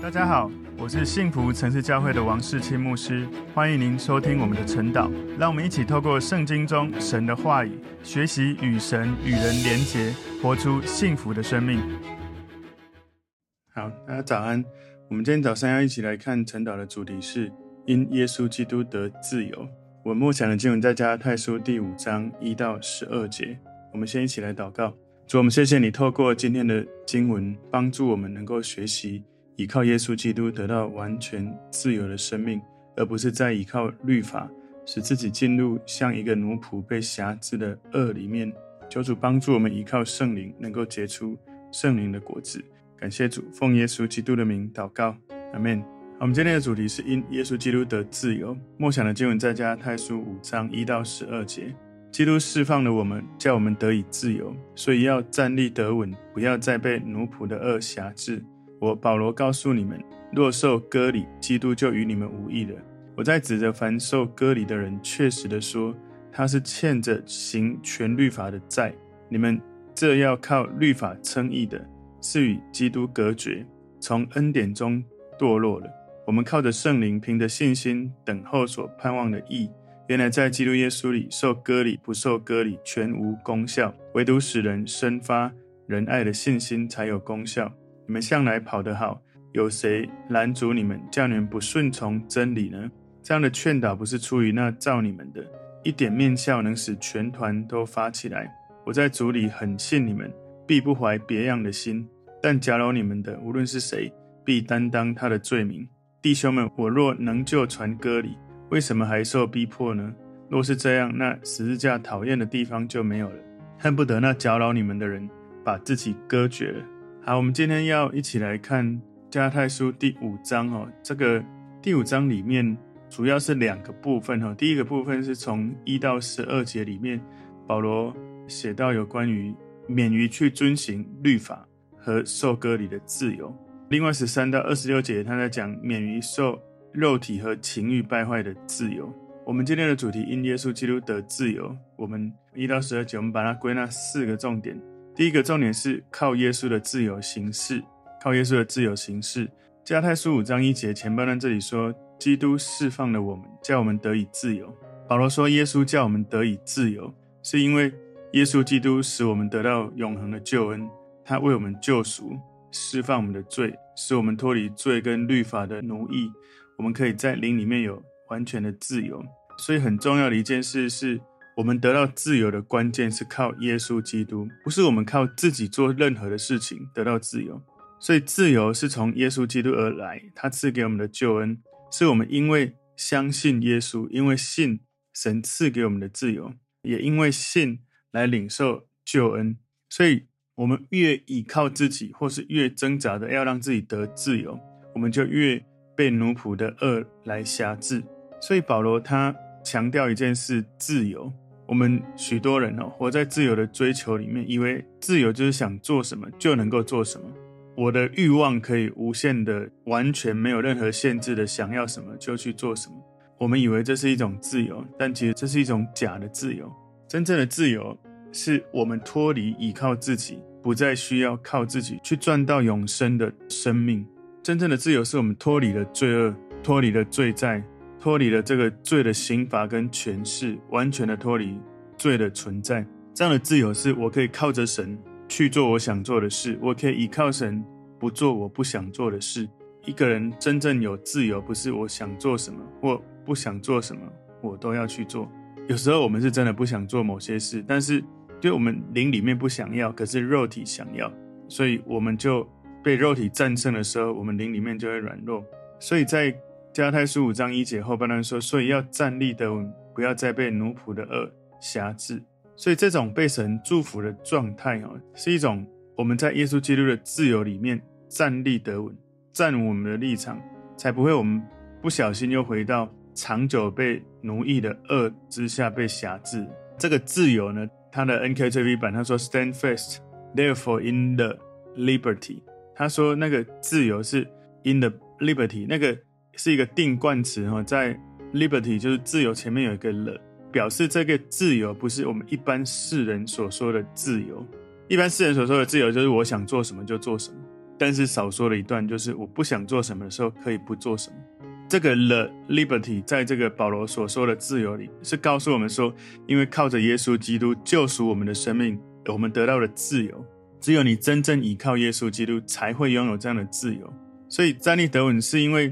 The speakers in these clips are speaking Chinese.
大家好，我是幸福城市教会的王世清牧师，欢迎您收听我们的晨祷。让我们一起透过圣经中神的话语，学习与神与人连结，活出幸福的生命。好，大家早安。我们今天早上要一起来看晨祷的主题是因耶稣基督得自由。我默想的经文在加拉太书第五章一到十二节。我们先一起来祷告。主，我们谢谢你透过今天的经文，帮助我们能够学习。依靠耶稣基督得到完全自由的生命，而不是在依靠律法，使自己进入像一个奴仆被辖制的恶里面。求主帮助我们依靠圣灵，能够结出圣灵的果子。感谢主，奉耶稣基督的名祷告，阿门。我们今天的主题是因耶稣基督得自由。默想的经文在加太书五章一到十二节。基督释放了我们，叫我们得以自由，所以要站立得稳，不要再被奴仆的恶辖制。我保罗告诉你们：若受割礼，基督就与你们无异了。我在指着凡受割礼的人，确实的说，他是欠着行全律法的债。你们这要靠律法称义的，是与基督隔绝，从恩典中堕落了。我们靠着圣灵，凭着信心等候所盼望的义。原来在基督耶稣里受割礼不受割礼全无功效，唯独使人生发仁爱的信心才有功效。你们向来跑得好，有谁拦阻你们，叫你们不顺从真理呢？这样的劝导不是出于那造你们的，一点面笑能使全团都发起来。我在主里很信你们，必不怀别样的心。但搅扰你们的，无论是谁，必担当他的罪名。弟兄们，我若能就传割礼，为什么还受逼迫呢？若是这样，那十字架讨厌的地方就没有了，恨不得那搅扰你们的人把自己割绝了。好，我们今天要一起来看加泰书第五章哦。这个第五章里面主要是两个部分哈。第一个部分是从一到十二节里面，保罗写到有关于免于去遵行律法和受割礼的自由。另外十三到二十六节，他在讲免于受肉体和情欲败坏的自由。我们今天的主题因耶稣基督得自由。我们一到十二节，我们把它归纳四个重点。第一个重点是靠耶稣的自由行事，靠耶稣的自由行事。加拉太书五章一节前半段这里说，基督释放了我们，叫我们得以自由。保罗说，耶稣叫我们得以自由，是因为耶稣基督使我们得到永恒的救恩，他为我们救赎，释放我们的罪，使我们脱离罪跟律法的奴役，我们可以在灵里面有完全的自由。所以很重要的一件事是。我们得到自由的关键是靠耶稣基督，不是我们靠自己做任何的事情得到自由。所以自由是从耶稣基督而来，他赐给我们的救恩，是我们因为相信耶稣，因为信神赐给我们的自由，也因为信来领受救恩。所以，我们越倚靠自己，或是越挣扎的要让自己得自由，我们就越被奴仆的恶来辖制。所以，保罗他强调一件事：自由。我们许多人哦，活在自由的追求里面，以为自由就是想做什么就能够做什么。我的欲望可以无限的、完全没有任何限制的想要什么就去做什么。我们以为这是一种自由，但其实这是一种假的自由。真正的自由是我们脱离依靠自己，不再需要靠自己去赚到永生的生命。真正的自由是我们脱离了罪恶，脱离了罪债。脱离了这个罪的刑罚跟权势，完全的脱离罪的存在。这样的自由是我可以靠着神去做我想做的事，我可以依靠神不做我不想做的事。一个人真正有自由，不是我想做什么或不想做什么，我都要去做。有时候我们是真的不想做某些事，但是就我们灵里面不想要，可是肉体想要，所以我们就被肉体战胜的时候，我们灵里面就会软弱。所以在加拉太书五章一节后半段说：“所以要站立得稳，不要再被奴仆的恶辖制。”所以这种被神祝福的状态哦，是一种我们在耶稣基督的自由里面站立得稳，站稳我们的立场，才不会我们不小心又回到长久被奴役的恶之下被辖制。这个自由呢，他的 NKJV 版他说：“Stand fast, therefore, in the liberty。”他说那个自由是 in the liberty 那个。是一个定冠词哈，在 liberty 就是自由前面有一个了，表示这个自由不是我们一般世人所说的自由。一般世人所说的自由就是我想做什么就做什么，但是少说了一段，就是我不想做什么的时候可以不做什么。这个 liberty 在这个保罗所说的自由里，是告诉我们说，因为靠着耶稣基督救赎我们的生命，我们得到了自由。只有你真正依靠耶稣基督，才会拥有这样的自由。所以站立得稳，是因为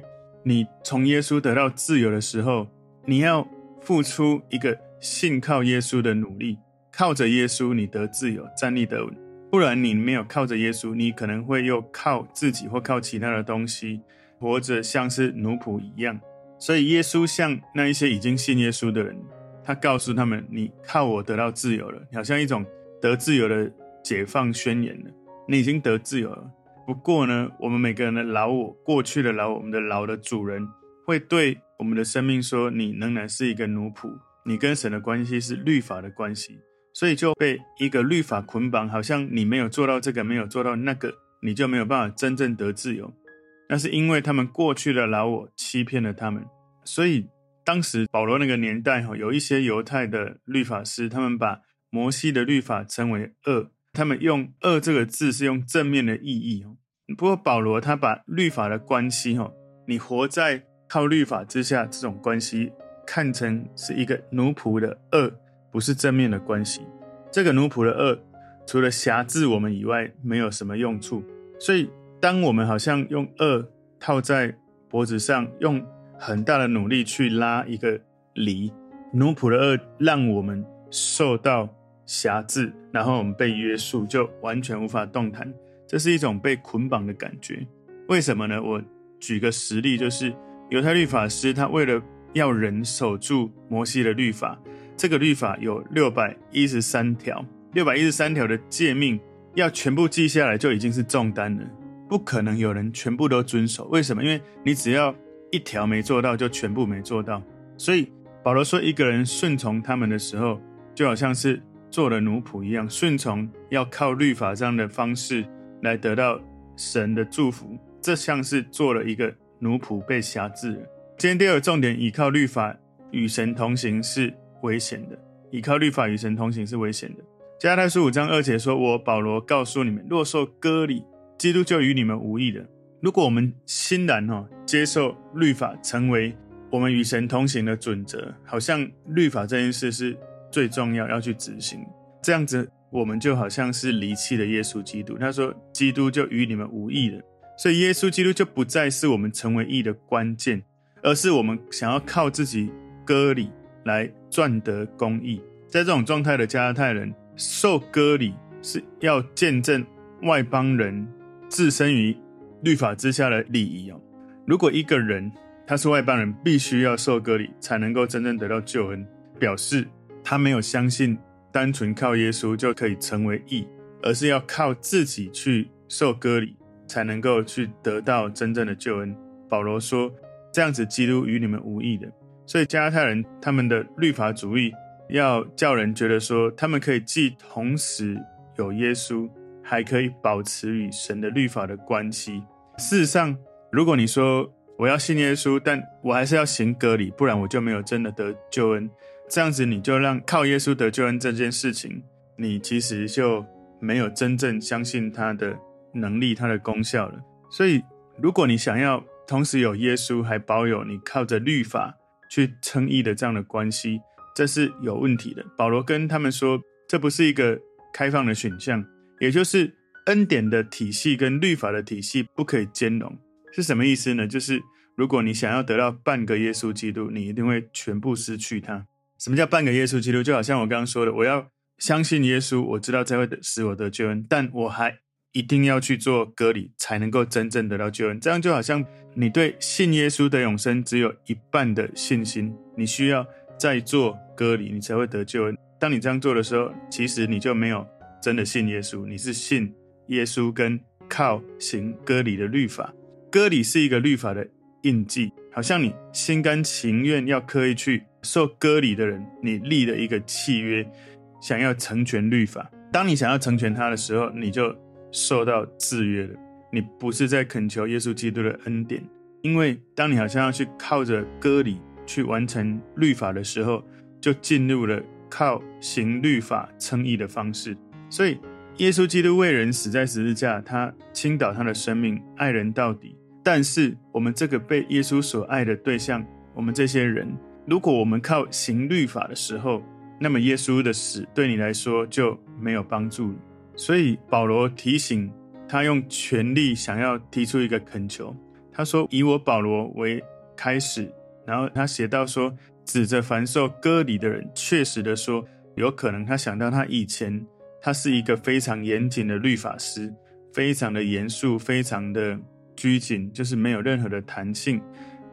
你从耶稣得到自由的时候，你要付出一个信靠耶稣的努力。靠着耶稣，你得自由，站立得稳；不然，你没有靠着耶稣，你可能会又靠自己或靠其他的东西，活着像是奴仆一样。所以，耶稣像那一些已经信耶稣的人，他告诉他们：“你靠我得到自由了，好像一种得自由的解放宣言了。你已经得自由了。不过呢，我们每个人的老我，过去的老我，们的老的主人，会对我们的生命说：你仍然是一个奴仆，你跟神的关系是律法的关系。”所以就被一个律法捆绑，好像你没有做到这个，没有做到那个，你就没有办法真正得自由。那是因为他们过去的老我欺骗了他们。所以当时保罗那个年代，哈，有一些犹太的律法师，他们把摩西的律法称为恶，他们用“恶”这个字是用正面的意义。不过保罗他把律法的关系，哈，你活在靠律法之下这种关系，看成是一个奴仆的恶。不是正面的关系，这个奴仆的轭，除了辖制我们以外，没有什么用处。所以，当我们好像用轭套在脖子上，用很大的努力去拉一个犁，奴仆的轭让我们受到辖制，然后我们被约束，就完全无法动弹。这是一种被捆绑的感觉。为什么呢？我举个实例，就是犹太律法师，他为了要人守住摩西的律法。这个律法有六百一十三条，六百一十三条的诫命要全部记下来就已经是重担了，不可能有人全部都遵守。为什么？因为你只要一条没做到，就全部没做到。所以保罗说，一个人顺从他们的时候，就好像是做了奴仆一样，顺从要靠律法这样的方式来得到神的祝福，这像是做了一个奴仆被辖制了。今天第二个重点，依靠律法与神同行是。危险的，依靠律法与神同行是危险的。加太书五章二节说：“我保罗告诉你们，若受割礼，基督就与你们无益了。”如果我们欣然哈接受律法，成为我们与神同行的准则，好像律法这件事是最重要要去执行。这样子，我们就好像是离弃了耶稣基督。他说：“基督就与你们无益了。”所以，耶稣基督就不再是我们成为义的关键，而是我们想要靠自己割礼。来赚得公义，在这种状态的加拉太人受割礼，是要见证外邦人置身于律法之下的礼仪哦。如果一个人他是外邦人，必须要受割礼才能够真正得到救恩，表示他没有相信单纯靠耶稣就可以成为义，而是要靠自己去受割礼才能够去得到真正的救恩。保罗说：“这样子，基督与你们无益的。”所以加拉太人他们的律法主义，要叫人觉得说，他们可以既同时有耶稣，还可以保持与神的律法的关系。事实上，如果你说我要信耶稣，但我还是要行割礼，不然我就没有真的得救恩。这样子，你就让靠耶稣得救恩这件事情，你其实就没有真正相信他的能力、他的功效了。所以，如果你想要同时有耶稣，还保有你靠着律法。去称义的这样的关系，这是有问题的。保罗跟他们说，这不是一个开放的选项，也就是恩典的体系跟律法的体系不可以兼容，是什么意思呢？就是如果你想要得到半个耶稣基督，你一定会全部失去他。什么叫半个耶稣基督？就好像我刚刚说的，我要相信耶稣，我知道才会使我得救恩，但我还一定要去做割礼，才能够真正得到救恩。这样就好像。你对信耶稣的永生只有一半的信心，你需要再做割礼，你才会得救恩。当你这样做的时候，其实你就没有真的信耶稣，你是信耶稣跟靠行割礼的律法。割礼是一个律法的印记，好像你心甘情愿要刻意去受割礼的人，你立了一个契约，想要成全律法。当你想要成全他的时候，你就受到制约了。你不是在恳求耶稣基督的恩典，因为当你好像要去靠着割礼去完成律法的时候，就进入了靠行律法称义的方式。所以耶稣基督为人死在十字架，他倾倒他的生命，爱人到底。但是我们这个被耶稣所爱的对象，我们这些人，如果我们靠行律法的时候，那么耶稣的死对你来说就没有帮助。所以保罗提醒他用权力想要提出一个恳求，他说：“以我保罗为开始。”然后他写到说：“指着凡受割礼的人，确实的说，有可能他想到他以前。”他是一个非常严谨的律法师，非常的严肃，非常的拘谨，就是没有任何的弹性。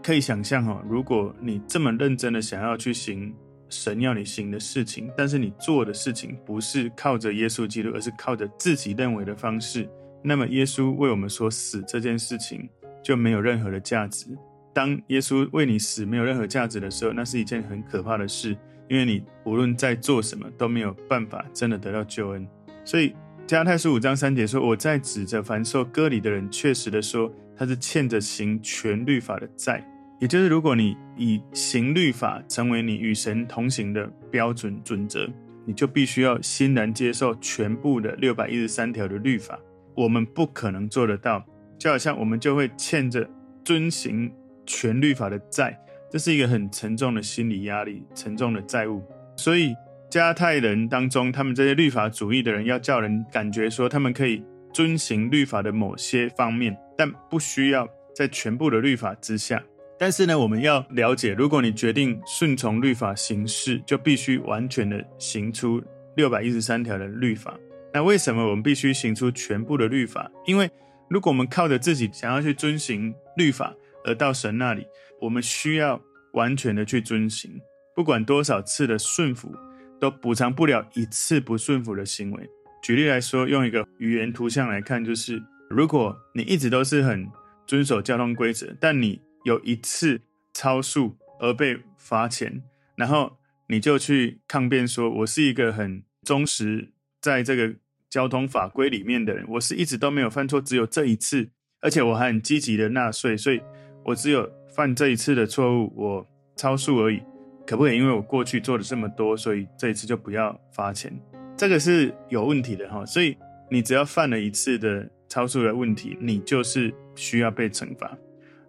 可以想象哈，如果你这么认真的想要去行神要你行的事情，但是你做的事情不是靠着耶稣基督，而是靠着自己认为的方式，那么耶稣为我们所死这件事情就没有任何的价值。当耶稣为你死没有任何价值的时候，那是一件很可怕的事。因为你无论在做什么都没有办法真的得到救恩，所以加拉太书五章三节说：“我在指着凡受割礼的人，确实的说，他是欠着行全律法的债。也就是，如果你以行律法成为你与神同行的标准准则，你就必须要欣然接受全部的六百一十三条的律法。我们不可能做得到，就好像我们就会欠着遵行全律法的债。”这是一个很沉重的心理压力，沉重的债务。所以加太人当中，他们这些律法主义的人，要叫人感觉说他们可以遵行律法的某些方面，但不需要在全部的律法之下。但是呢，我们要了解，如果你决定顺从律法行事，就必须完全的行出六百一十三条的律法。那为什么我们必须行出全部的律法？因为如果我们靠着自己想要去遵行律法，而到神那里，我们需要完全的去遵行，不管多少次的顺服，都补偿不了一次不顺服的行为。举例来说，用一个语言图像来看，就是如果你一直都是很遵守交通规则，但你有一次超速而被罚钱，然后你就去抗辩说，我是一个很忠实在这个交通法规里面的人，我是一直都没有犯错，只有这一次，而且我还很积极的纳税，所以。我只有犯这一次的错误，我超速而已，可不可以？因为我过去做了这么多，所以这一次就不要罚钱。这个是有问题的哈，所以你只要犯了一次的超速的问题，你就是需要被惩罚。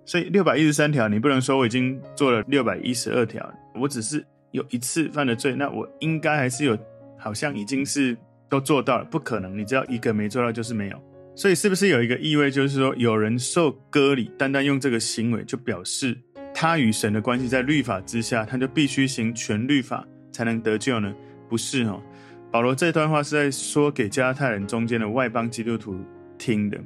所以六百一十三条，你不能说我已经做了六百一十二条，我只是有一次犯了罪，那我应该还是有，好像已经是都做到了，不可能。你只要一个没做到，就是没有。所以，是不是有一个意味，就是说，有人受割礼，单单用这个行为，就表示他与神的关系在律法之下，他就必须行全律法才能得救呢？不是哦。保罗这段话是在说给加拉太人中间的外邦基督徒听的。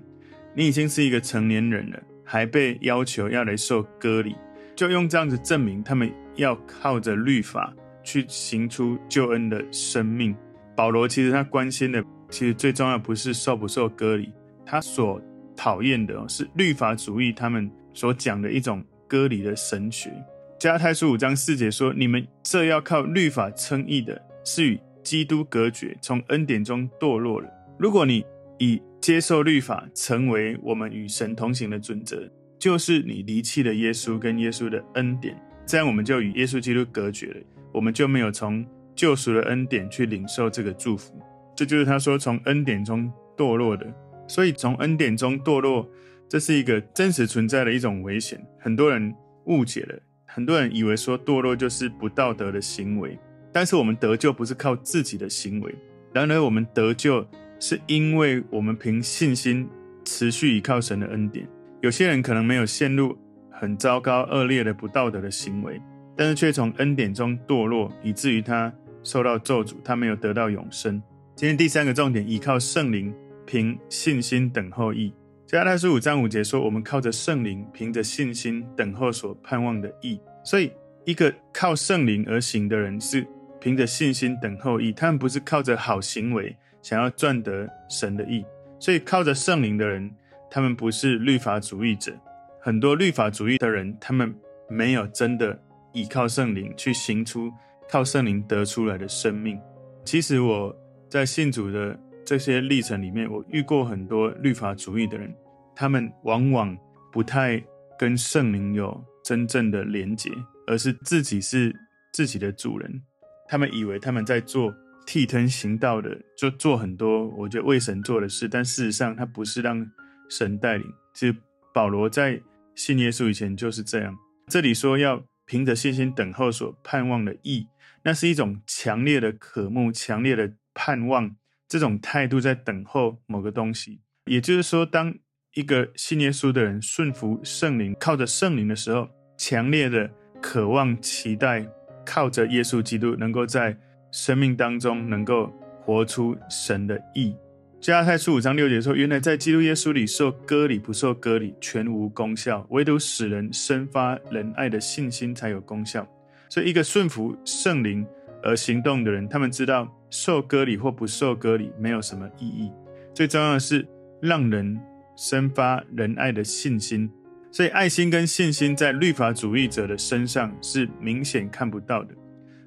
你已经是一个成年人了，还被要求要来受割礼，就用这样子证明他们要靠着律法去行出救恩的生命。保罗其实他关心的。其实最重要不是受不受割礼，他所讨厌的是律法主义，他们所讲的一种割礼的神学。加太书五章四节说：“你们这要靠律法称义的，是与基督隔绝，从恩典中堕落了。如果你以接受律法成为我们与神同行的准则，就是你离弃了耶稣跟耶稣的恩典，这样我们就与耶稣基督隔绝了，我们就没有从救赎的恩典去领受这个祝福。”这就是他说从恩典中堕落的，所以从恩典中堕落，这是一个真实存在的一种危险。很多人误解了，很多人以为说堕落就是不道德的行为，但是我们得救不是靠自己的行为，然而我们得救是因为我们凭信心持续依靠神的恩典。有些人可能没有陷入很糟糕恶劣的不道德的行为，但是却从恩典中堕落，以至于他受到咒诅，他没有得到永生。今天第三个重点，依靠圣灵，凭信心等候义。加拉太书五章五节说，我们靠着圣灵，凭着信心等候所盼望的义。所以，一个靠圣灵而行的人，是凭着信心等候义。他们不是靠着好行为想要赚得神的意。所以，靠着圣灵的人，他们不是律法主义者。很多律法主义的人，他们没有真的依靠圣灵去行出靠圣灵得出来的生命。其实我。在信主的这些历程里面，我遇过很多律法主义的人，他们往往不太跟圣灵有真正的连结，而是自己是自己的主人。他们以为他们在做替天行道的，就做很多我觉得为神做的事，但事实上他不是让神带领。其实保罗在信耶稣以前就是这样。这里说要凭着信心等候所盼望的义，那是一种强烈的渴慕、强烈的盼望，这种态度在等候某个东西。也就是说，当一个信耶稣的人顺服圣灵，靠着圣灵的时候，强烈的渴望、期待，靠着耶稣基督能够在。生命当中能够活出神的意。加拉太书五章六节说：“原来在基督耶稣里受割礼不受割礼全无功效，唯独使人生发仁爱的信心才有功效。”所以，一个顺服圣灵而行动的人，他们知道受割礼或不受割礼没有什么意义。最重要的是让人生发仁爱的信心。所以，爱心跟信心在律法主义者的身上是明显看不到的。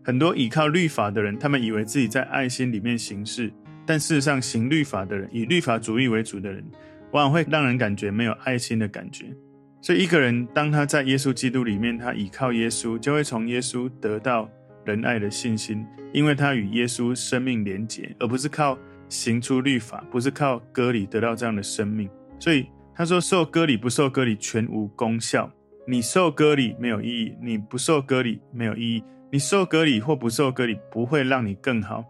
很多倚靠律法的人，他们以为自己在爱心里面行事，但事实上，行律法的人，以律法主义为主的人，往往会让人感觉没有爱心的感觉。所以，一个人当他在耶稣基督里面，他倚靠耶稣，就会从耶稣得到仁爱的信心，因为他与耶稣生命连结，而不是靠行出律法，不是靠割礼得到这样的生命。所以他说：“受割礼不受割礼全无功效。你受割礼没有意义，你不受割礼没有意义。”你受割礼或不受割礼不会让你更好，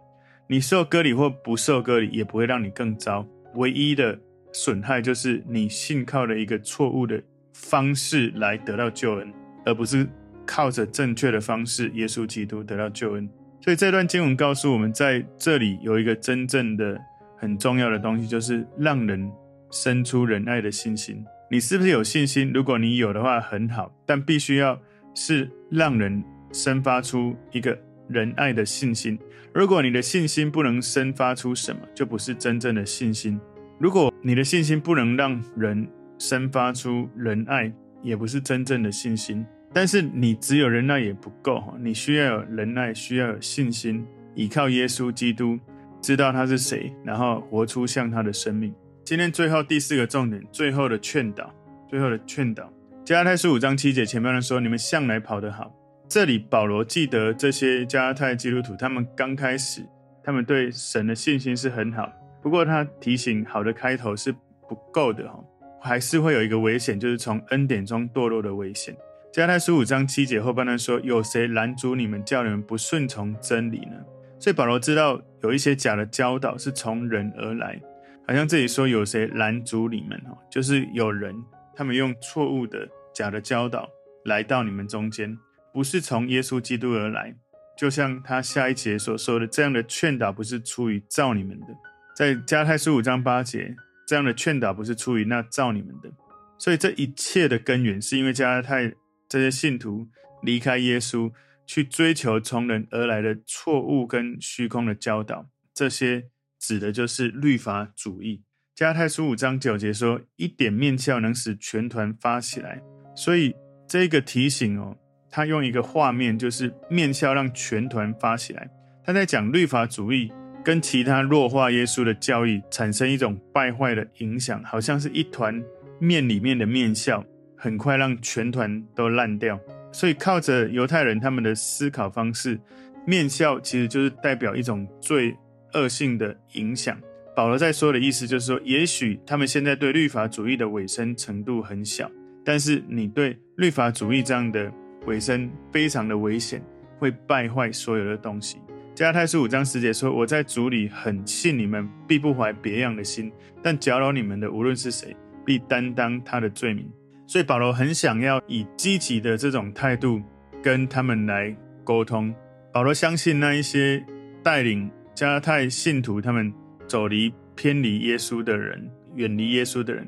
你受割礼或不受割礼也不会让你更糟。唯一的损害就是你信靠了一个错误的方式来得到救恩，而不是靠着正确的方式，耶稣基督得到救恩。所以这段经文告诉我们，在这里有一个真正的很重要的东西，就是让人生出仁爱的信心。你是不是有信心？如果你有的话，很好，但必须要是让人。生发出一个仁爱的信心。如果你的信心不能生发出什么，就不是真正的信心。如果你的信心不能让人生发出仁爱，也不是真正的信心。但是你只有仁爱也不够，你需要有仁爱，需要有信心，依靠耶稣基督，知道他是谁，然后活出像他的生命。今天最后第四个重点，最后的劝导，最后的劝导。加拉太书五章七节前面的说：“你们向来跑得好。”这里保罗记得这些加拉太基督徒，他们刚开始，他们对神的信心是很好。不过他提醒，好的开头是不够的哈，还是会有一个危险，就是从恩典中堕落的危险。加太书五章七节后半段说：“有谁拦阻你们，叫你们不顺从真理呢？”所以保罗知道有一些假的教导是从人而来，好像这里说有谁拦阻你们哈，就是有人他们用错误的假的教导来到你们中间。不是从耶稣基督而来，就像他下一节所说的，这样的劝导不是出于造你们的。在加拉太书五章八节，这样的劝导不是出于那造你们的。所以这一切的根源，是因为加拉太这些信徒离开耶稣，去追求从人而来的错误跟虚空的教导。这些指的就是律法主义。加拉太书五章九节说，一点面酵能使全团发起来。所以这个提醒哦。他用一个画面，就是面酵让全团发起来。他在讲律法主义跟其他弱化耶稣的教义产生一种败坏的影响，好像是一团面里面的面酵，很快让全团都烂掉。所以靠着犹太人他们的思考方式，面酵其实就是代表一种最恶性的影响。保罗在说的意思就是说，也许他们现在对律法主义的委身程度很小，但是你对律法主义这样的。尾声非常的危险，会败坏所有的东西。加太书五章十节说：“我在主里很信你们，必不怀别样的心。但搅扰你们的，无论是谁，必担当他的罪名。”所以保罗很想要以积极的这种态度跟他们来沟通。保罗相信那一些带领加太信徒他们走离偏离耶稣的人，远离耶稣的人，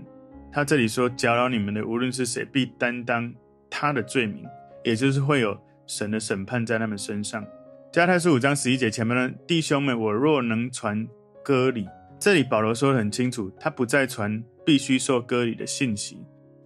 他这里说：“搅扰你们的，无论是谁，必担当他的罪名。”也就是会有神的审判在他们身上。加拉太书五章十一节前面呢，弟兄们，我若能传割礼，这里保罗说得很清楚，他不再传必须受割礼的信息。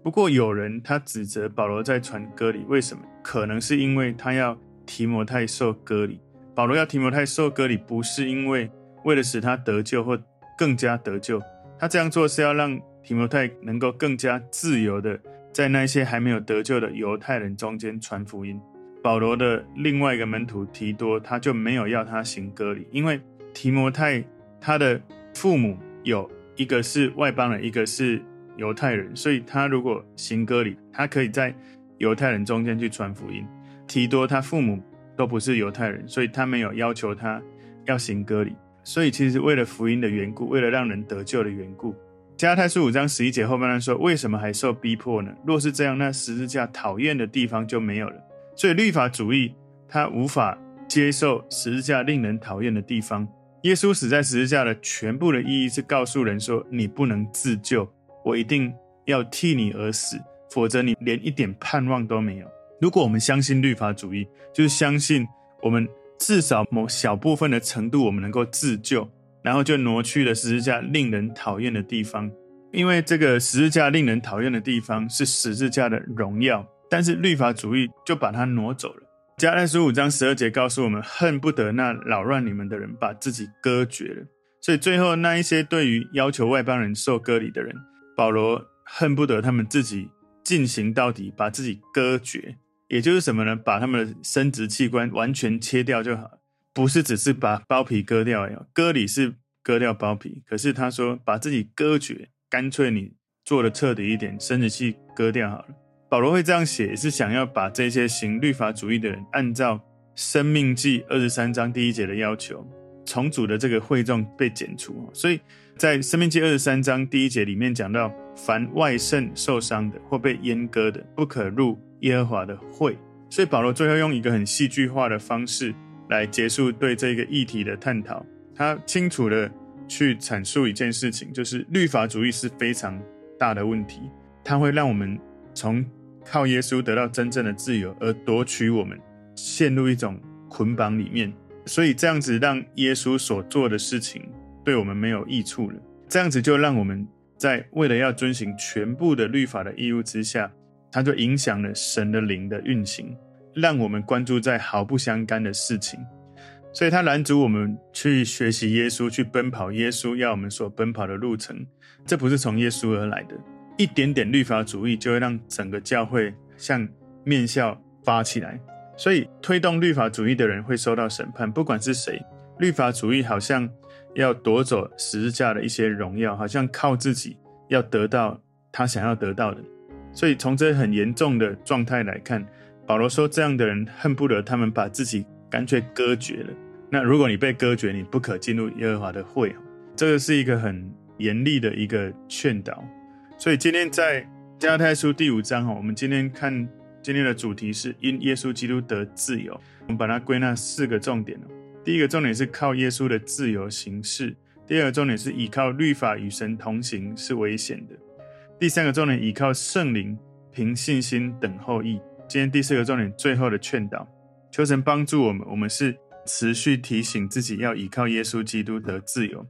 不过有人他指责保罗在传割礼，为什么？可能是因为他要提摩太受割礼。保罗要提摩太受割礼，不是因为为了使他得救或更加得救，他这样做是要让提摩太能够更加自由的。在那些还没有得救的犹太人中间传福音，保罗的另外一个门徒提多，他就没有要他行割礼，因为提摩太他的父母有一个是外邦人，一个是犹太人，所以他如果行割礼，他可以在犹太人中间去传福音。提多他父母都不是犹太人，所以他没有要求他要行割礼。所以其实为了福音的缘故，为了让人得救的缘故，加太书五章十一节后半段说：为什么还受逼迫呢？若是这样，那十字架讨厌的地方就没有了。所以律法主义他无法接受十字架令人讨厌的地方。耶稣死在十字架的全部的意义是告诉人说：你不能自救，我一定要替你而死，否则你连一点盼望都没有。如果我们相信律法主义，就是相信我们至少某小部分的程度，我们能够自救，然后就挪去了十字架令人讨厌的地方。因为这个十字架令人讨厌的地方是十字架的荣耀，但是律法主义就把它挪走了。加拉太书五章十二节告诉我们，恨不得那扰乱你们的人把自己割绝了。所以最后那一些对于要求外邦人受割礼的人，保罗恨不得他们自己进行到底，把自己割绝。也就是什么呢？把他们的生殖器官完全切掉就好，不是只是把包皮割掉。割礼是割掉包皮，可是他说把自己割绝，干脆你做的彻底一点，生殖器割掉好了。保罗会这样写，也是想要把这些行律法主义的人，按照生命记二十三章第一节的要求，重组的这个会众被剪除。所以在生命记二十三章第一节里面讲到，凡外肾受伤的或被阉割的，不可入。耶和华的会，所以保罗最后用一个很戏剧化的方式来结束对这个议题的探讨。他清楚地去阐述一件事情，就是律法主义是非常大的问题，它会让我们从靠耶稣得到真正的自由，而夺取我们陷入一种捆绑里面。所以这样子让耶稣所做的事情对我们没有益处了。这样子就让我们在为了要遵行全部的律法的义务之下。它就影响了神的灵的运行，让我们关注在毫不相干的事情，所以他拦阻我们去学习耶稣，去奔跑耶稣要我们所奔跑的路程。这不是从耶稣而来的，一点点律法主义就会让整个教会像面酵发起来。所以推动律法主义的人会受到审判，不管是谁。律法主义好像要夺走十字架的一些荣耀，好像靠自己要得到他想要得到的。所以从这很严重的状态来看，保罗说，这样的人恨不得他们把自己干脆割绝了。那如果你被割绝，你不可进入耶和华的会。这个是一个很严厉的一个劝导。所以今天在加拉太书第五章哈，我们今天看今天的主题是因耶稣基督得自由。我们把它归纳四个重点。第一个重点是靠耶稣的自由行事；第二个重点是依靠律法与神同行是危险的。第三个重点，依靠圣灵，凭信心等候义。今天第四个重点，最后的劝导，求神帮助我们。我们是持续提醒自己要依靠耶稣基督得自由，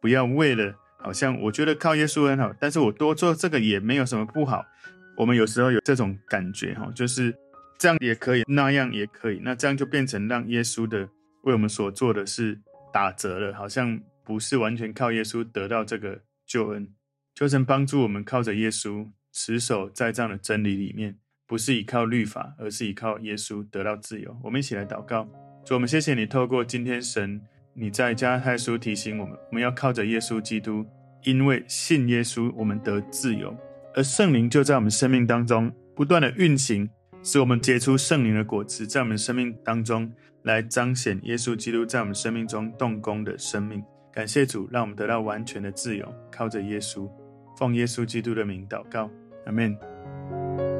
不要为了好像我觉得靠耶稣很好，但是我多做这个也没有什么不好。我们有时候有这种感觉哈，就是这样也可以，那样也可以，那这样就变成让耶稣的为我们所做的是打折了，好像不是完全靠耶稣得到这个救恩。求神帮助我们，靠着耶稣持守在这样的真理里面，不是依靠律法，而是依靠耶稣得到自由。我们一起来祷告，主，我们谢谢你，透过今天神你在加太书提醒我们，我们要靠着耶稣基督，因为信耶稣，我们得自由，而圣灵就在我们生命当中不断的运行，使我们结出圣灵的果子，在我们生命当中来彰显耶稣基督在我们生命中动工的生命。感谢主，让我们得到完全的自由，靠着耶稣。奉耶稣基督的名祷告，阿门。